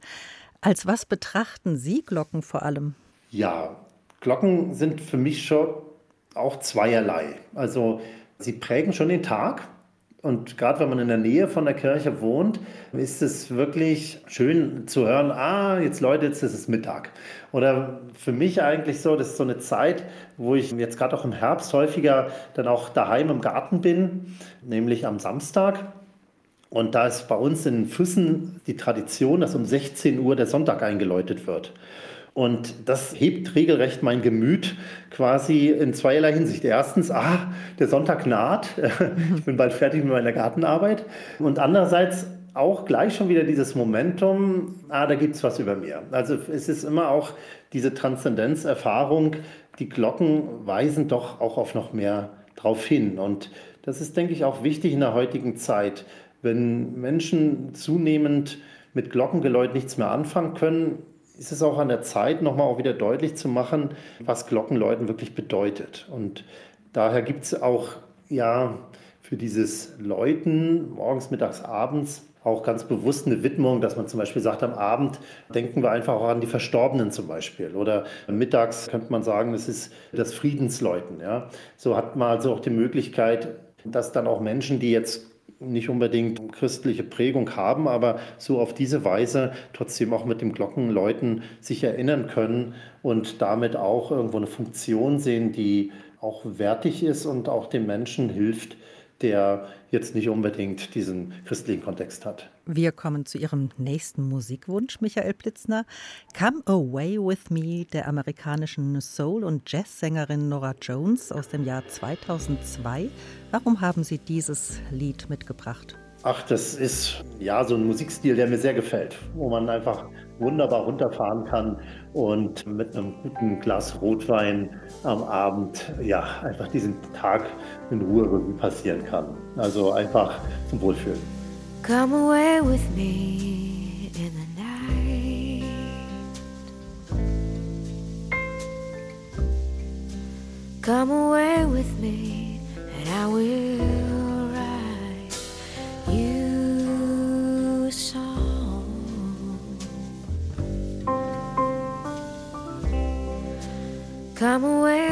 Als was betrachten Sie Glocken vor allem? Ja, Glocken sind für mich schon auch zweierlei. Also sie prägen schon den Tag, Und gerade wenn man in der Nähe von der Kirche wohnt, ist es wirklich schön zu hören, ah, jetzt Leute, jetzt ist es Mittag. Oder für mich eigentlich so, das ist so eine Zeit, wo ich jetzt gerade auch im Herbst häufiger dann auch daheim im Garten bin, nämlich am Samstag. Und da ist bei uns in Füssen die Tradition, dass um 16 Uhr der Sonntag eingeläutet wird. Und das hebt regelrecht mein Gemüt quasi in zweierlei Hinsicht. Erstens, ah, der Sonntag naht, ich bin bald fertig mit meiner Gartenarbeit. Und andererseits auch gleich schon wieder dieses Momentum, ah, da gibt es was über mir. Also es ist immer auch diese Transzendenzerfahrung, die Glocken weisen doch auch auf noch mehr drauf hin. Und das ist, denke ich, auch wichtig in der heutigen Zeit. Wenn Menschen zunehmend mit Glockengeläut nichts mehr anfangen können, ist es auch an der Zeit, nochmal auch wieder deutlich zu machen, was Glockenläuten wirklich bedeutet. Und daher gibt es auch ja für dieses Läuten morgens, mittags, abends auch ganz bewusst eine Widmung, dass man zum Beispiel sagt, am Abend denken wir einfach auch an die Verstorbenen zum Beispiel. Oder mittags könnte man sagen, es ist das Friedensläuten. Ja? So hat man also auch die Möglichkeit, dass dann auch Menschen, die jetzt nicht unbedingt christliche Prägung haben, aber so auf diese Weise trotzdem auch mit dem Glockenläuten sich erinnern können und damit auch irgendwo eine Funktion sehen, die auch wertig ist und auch dem Menschen hilft, der jetzt nicht unbedingt diesen christlichen Kontext hat. Wir kommen zu Ihrem nächsten Musikwunsch, Michael Plitzner. Come Away With Me der amerikanischen Soul- und Jazzsängerin Nora Jones aus dem Jahr 2002. Warum haben Sie dieses Lied mitgebracht? Ach, das ist ja so ein Musikstil, der mir sehr gefällt, wo man einfach wunderbar runterfahren kann und mit einem guten Glas Rotwein am Abend ja einfach diesen Tag in Ruhe passieren kann. Also einfach zum Wohlfühlen. Come away with me in the night. Come away with me and I will Come away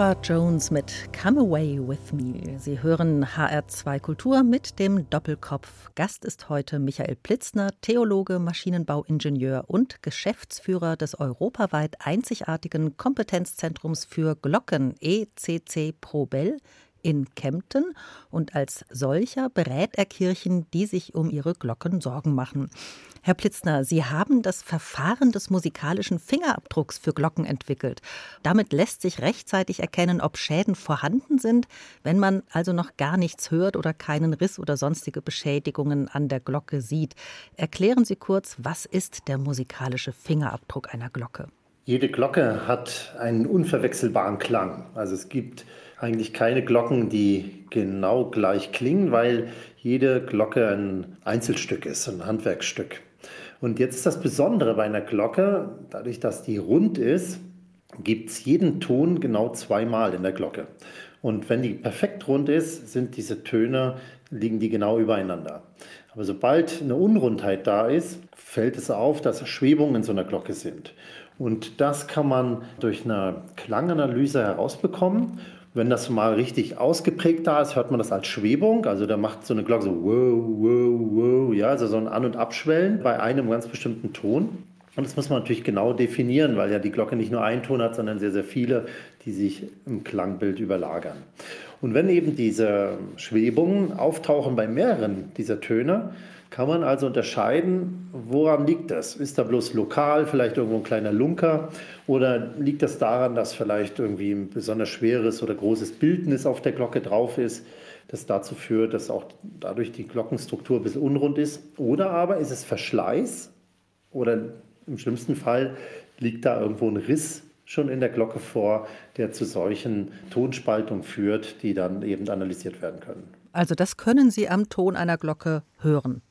Nora Jones mit Come Away With Me. Sie hören HR2 Kultur mit dem Doppelkopf. Gast ist heute Michael Plitzner, Theologe, Maschinenbauingenieur und Geschäftsführer des europaweit einzigartigen Kompetenzzentrums für Glocken ECC Probel in Kempten und als solcher berät er Kirchen, die sich um ihre Glocken Sorgen machen. Herr Plitzner, Sie haben das Verfahren des musikalischen Fingerabdrucks für Glocken entwickelt. Damit lässt sich rechtzeitig erkennen, ob Schäden vorhanden sind, wenn man also noch gar nichts hört oder keinen Riss oder sonstige Beschädigungen an der Glocke sieht. Erklären Sie kurz, was ist der musikalische Fingerabdruck einer Glocke? Jede Glocke hat einen unverwechselbaren Klang. Also es gibt eigentlich keine Glocken, die genau gleich klingen, weil jede Glocke ein Einzelstück ist, ein Handwerkstück. Und jetzt ist das Besondere bei einer Glocke, dadurch, dass die rund ist, gibt es jeden Ton genau zweimal in der Glocke. Und wenn die perfekt rund ist, sind diese Töne, liegen die genau übereinander. Aber sobald eine Unrundheit da ist, fällt es auf, dass Schwebungen in so einer Glocke sind. Und das kann man durch eine Klanganalyse herausbekommen. Wenn das mal richtig ausgeprägt da ist, hört man das als Schwebung. Also da macht so eine Glocke so wow, wow, wow, ja, also so ein An- und Abschwellen bei einem ganz bestimmten Ton. Und das muss man natürlich genau definieren, weil ja die Glocke nicht nur einen Ton hat, sondern sehr, sehr viele, die sich im Klangbild überlagern. Und wenn eben diese Schwebungen auftauchen bei mehreren dieser Töne, kann man also unterscheiden, woran liegt das? Ist da bloß lokal vielleicht irgendwo ein kleiner Lunker oder liegt das daran, dass vielleicht irgendwie ein besonders schweres oder großes Bildnis auf der Glocke drauf ist, das dazu führt, dass auch dadurch die Glockenstruktur ein bisschen unrund ist? Oder aber ist es Verschleiß oder im schlimmsten Fall liegt da irgendwo ein Riss schon in der Glocke vor, der zu solchen Tonspaltungen führt, die dann eben analysiert werden können. Also das können Sie am Ton einer Glocke hören.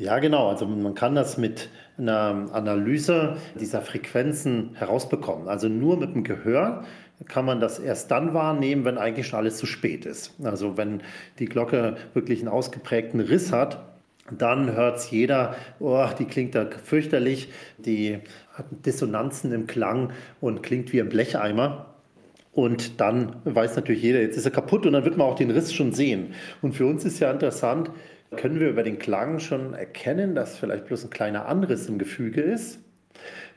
Ja, genau. Also man kann das mit einer Analyse dieser Frequenzen herausbekommen. Also nur mit dem Gehör kann man das erst dann wahrnehmen, wenn eigentlich schon alles zu spät ist. Also wenn die Glocke wirklich einen ausgeprägten Riss hat, dann hört es jeder, oh, die klingt da fürchterlich, die hat Dissonanzen im Klang und klingt wie ein Blecheimer. Und dann weiß natürlich jeder, jetzt ist er kaputt und dann wird man auch den Riss schon sehen. Und für uns ist ja interessant, können wir über den Klang schon erkennen, dass vielleicht bloß ein kleiner Anriss im Gefüge ist,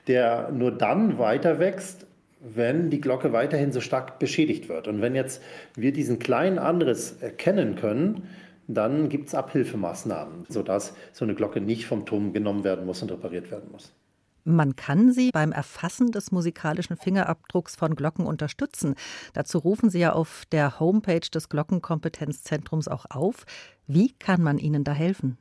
der nur dann weiter wächst, wenn die Glocke weiterhin so stark beschädigt wird. Und wenn jetzt wir diesen kleinen Anriss erkennen können, dann gibt es Abhilfemaßnahmen, sodass so eine Glocke nicht vom Turm genommen werden muss und repariert werden muss. Man kann sie beim Erfassen des musikalischen Fingerabdrucks von Glocken unterstützen. Dazu rufen Sie ja auf der Homepage des Glockenkompetenzzentrums auch auf. Wie kann man Ihnen da helfen?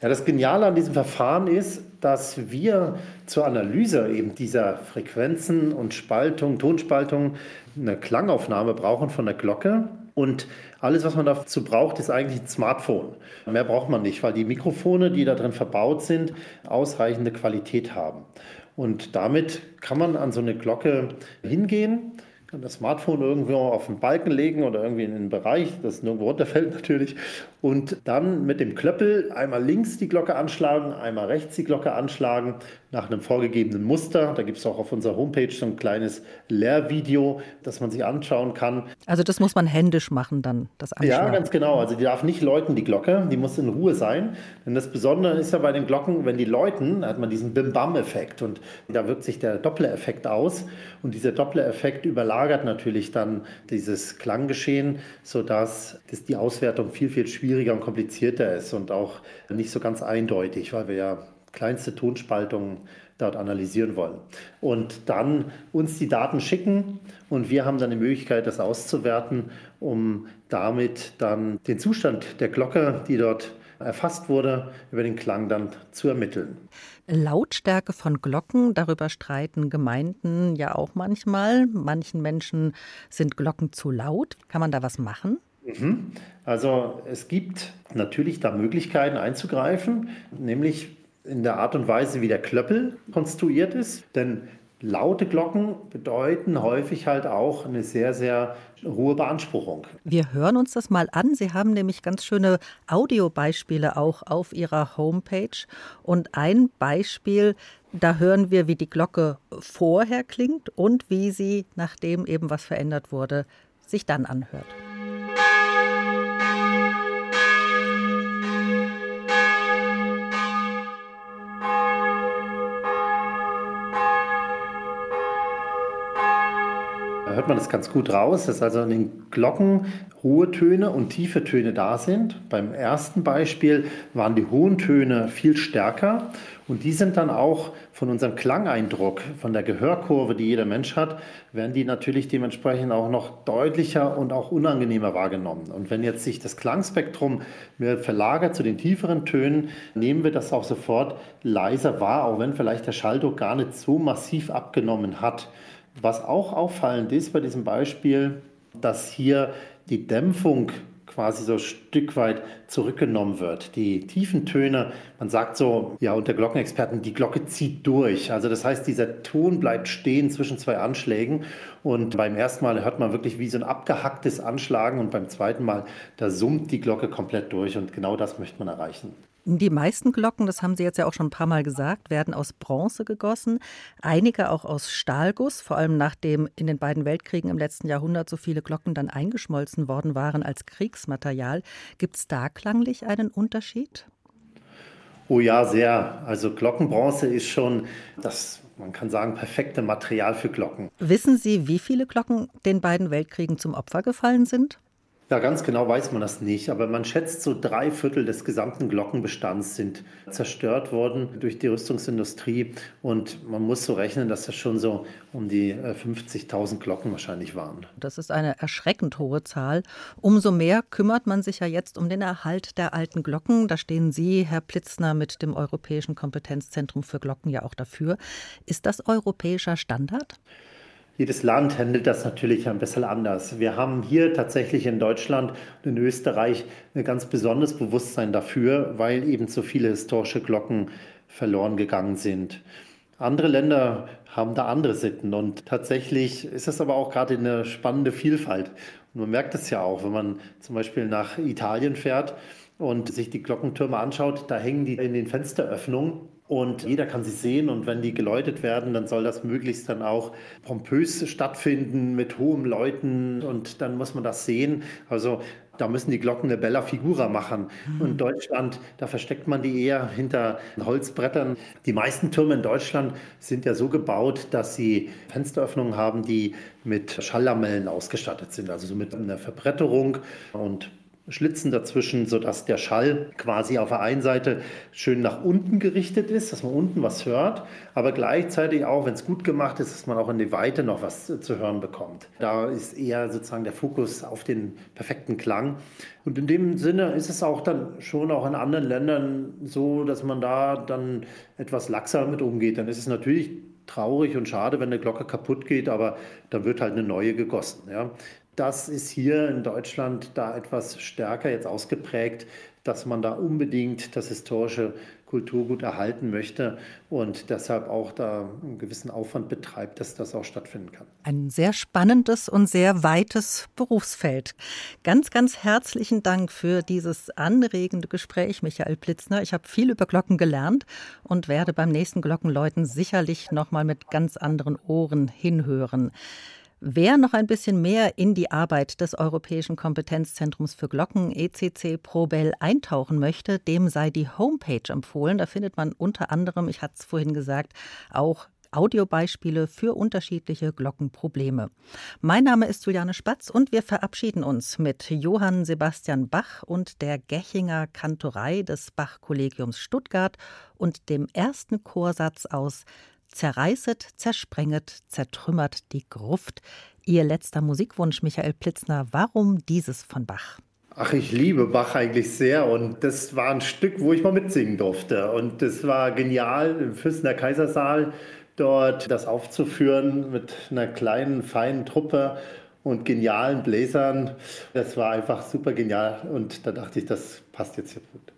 Ja, das Geniale an diesem Verfahren ist, dass wir zur Analyse eben dieser Frequenzen und Spaltung, Tonspaltung eine Klangaufnahme brauchen von der Glocke. Und alles, was man dazu braucht, ist eigentlich ein Smartphone. Mehr braucht man nicht, weil die Mikrofone, die da drin verbaut sind, ausreichende Qualität haben. Und damit kann man an so eine Glocke hingehen kann das Smartphone irgendwo auf den Balken legen oder irgendwie in einen Bereich, das nirgendwo runterfällt natürlich. Und dann mit dem Klöppel einmal links die Glocke anschlagen, einmal rechts die Glocke anschlagen, nach einem vorgegebenen Muster. Da gibt es auch auf unserer Homepage so ein kleines Lehrvideo, das man sich anschauen kann. Also das muss man händisch machen dann, das Anschlagen. Ja, ganz genau. Also die darf nicht läuten, die Glocke. Die muss in Ruhe sein. Denn das Besondere ist ja bei den Glocken, wenn die läuten, hat man diesen Bim-Bam-Effekt. Und da wirkt sich der Doppler-Effekt aus. Und dieser Doppler-Effekt überlagert natürlich dann dieses Klanggeschehen, sodass das die Auswertung viel, viel schwieriger und komplizierter ist und auch nicht so ganz eindeutig, weil wir ja kleinste Tonspaltungen dort analysieren wollen. Und dann uns die Daten schicken und wir haben dann die Möglichkeit, das auszuwerten, um damit dann den Zustand der Glocke, die dort erfasst wurde, über den Klang dann zu ermitteln. Lautstärke von Glocken, darüber streiten Gemeinden ja auch manchmal. Manchen Menschen sind Glocken zu laut. Kann man da was machen? Mhm. Also es gibt natürlich da Möglichkeiten einzugreifen, nämlich in der Art und Weise, wie der Klöppel konstruiert ist. Denn laute Glocken bedeuten häufig halt auch eine sehr, sehr hohe Beanspruchung. Wir hören uns das mal an. Sie haben nämlich ganz schöne Audiobeispiele auch auf Ihrer Homepage. Und ein Beispiel, da hören wir, wie die Glocke vorher klingt und wie sie, nachdem eben was verändert wurde, sich dann anhört. Man das ganz gut raus, dass also in den Glocken hohe Töne und tiefe Töne da sind. Beim ersten Beispiel waren die hohen Töne viel stärker und die sind dann auch von unserem Klangeindruck, von der Gehörkurve, die jeder Mensch hat, werden die natürlich dementsprechend auch noch deutlicher und auch unangenehmer wahrgenommen. Und wenn jetzt sich das Klangspektrum mehr verlagert zu den tieferen Tönen, nehmen wir das auch sofort leiser wahr, auch wenn vielleicht der Schalldruck gar nicht so massiv abgenommen hat. Was auch auffallend ist bei diesem Beispiel, dass hier die Dämpfung quasi so ein Stück weit zurückgenommen wird. Die tiefen Töne, man sagt so, ja, unter Glockenexperten, die Glocke zieht durch. Also das heißt, dieser Ton bleibt stehen zwischen zwei Anschlägen und beim ersten Mal hört man wirklich wie so ein abgehacktes Anschlagen und beim zweiten Mal, da summt die Glocke komplett durch und genau das möchte man erreichen. Die meisten Glocken, das haben Sie jetzt ja auch schon ein paar Mal gesagt, werden aus Bronze gegossen, einige auch aus Stahlguss, vor allem nachdem in den beiden Weltkriegen im letzten Jahrhundert so viele Glocken dann eingeschmolzen worden waren als Kriegsmaterial. Gibt es da klanglich einen Unterschied? Oh ja, sehr. Also Glockenbronze ist schon das, man kann sagen, perfekte Material für Glocken. Wissen Sie, wie viele Glocken den beiden Weltkriegen zum Opfer gefallen sind? Ja, ganz genau weiß man das nicht, aber man schätzt, so drei Viertel des gesamten Glockenbestands sind zerstört worden durch die Rüstungsindustrie und man muss so rechnen, dass das schon so um die 50.000 äh, Glocken wahrscheinlich waren. Das ist eine erschreckend hohe Zahl. Umso mehr kümmert man sich ja jetzt um den Erhalt der alten Glocken. Da stehen Sie, Herr Plitzner, mit dem Europäischen Kompetenzzentrum für Glocken ja auch dafür. Ist das europäischer Standard? Jedes Land handelt das natürlich ein bisschen anders. Wir haben hier tatsächlich in Deutschland und in Österreich ein ganz besonderes Bewusstsein dafür, weil eben so viele historische Glocken verloren gegangen sind. Andere Länder haben da andere Sitten und tatsächlich ist es aber auch gerade eine spannende Vielfalt. Und man merkt es ja auch, wenn man zum Beispiel nach Italien fährt und sich die Glockentürme anschaut, da hängen die in den Fensteröffnungen und jeder kann sie sehen und wenn die geläutet werden, dann soll das möglichst dann auch pompös stattfinden mit hohem Läuten und dann muss man das sehen. Also da müssen die Glocken eine Bella Figura machen. Mhm. Und in Deutschland, da versteckt man die eher hinter Holzbrettern. Die meisten Türme in Deutschland sind ja so gebaut, dass sie Fensteröffnungen haben, die mit Schalllamellen ausgestattet sind, also so mit einer Verbretterung und Schlitzen dazwischen, sodass der Schall quasi auf der einen Seite schön nach unten gerichtet ist, dass man unten was hört, aber gleichzeitig auch, wenn es gut gemacht ist, dass man auch in die Weite noch was zu hören bekommt. Da ist eher sozusagen der Fokus auf den perfekten Klang. Und in dem Sinne ist es auch dann schon auch in anderen Ländern so, dass man da dann etwas laxer mit umgeht. Dann ist es natürlich traurig und schade, wenn eine Glocke kaputt geht, aber dann wird halt eine neue gegossen. Ja. Das ist hier in Deutschland da etwas stärker jetzt ausgeprägt, dass man da unbedingt das historische Kulturgut erhalten möchte und deshalb auch da einen gewissen Aufwand betreibt, dass das auch stattfinden kann. Ein sehr spannendes und sehr weites Berufsfeld. Ganz, ganz herzlichen Dank für dieses anregende Gespräch, Michael Plitzner. Ich habe viel über Glocken gelernt und werde beim nächsten Glockenläuten sicherlich noch mal mit ganz anderen Ohren hinhören. Wer noch ein bisschen mehr in die Arbeit des Europäischen Kompetenzzentrums für Glocken ECC Probel eintauchen möchte, dem sei die Homepage empfohlen. Da findet man unter anderem, ich hatte es vorhin gesagt, auch Audiobeispiele für unterschiedliche Glockenprobleme. Mein Name ist Juliane Spatz und wir verabschieden uns mit Johann Sebastian Bach und der Gechinger Kantorei des Bach-Kollegiums Stuttgart und dem ersten Chorsatz aus Zerreißet, zersprenget, zertrümmert die Gruft. Ihr letzter Musikwunsch, Michael Plitzner, warum dieses von Bach? Ach, ich liebe Bach eigentlich sehr und das war ein Stück, wo ich mal mitsingen durfte. Und das war genial im Fürstener Kaisersaal dort das aufzuführen mit einer kleinen, feinen Truppe und genialen Bläsern. Das war einfach super genial und da dachte ich, das passt jetzt hier gut.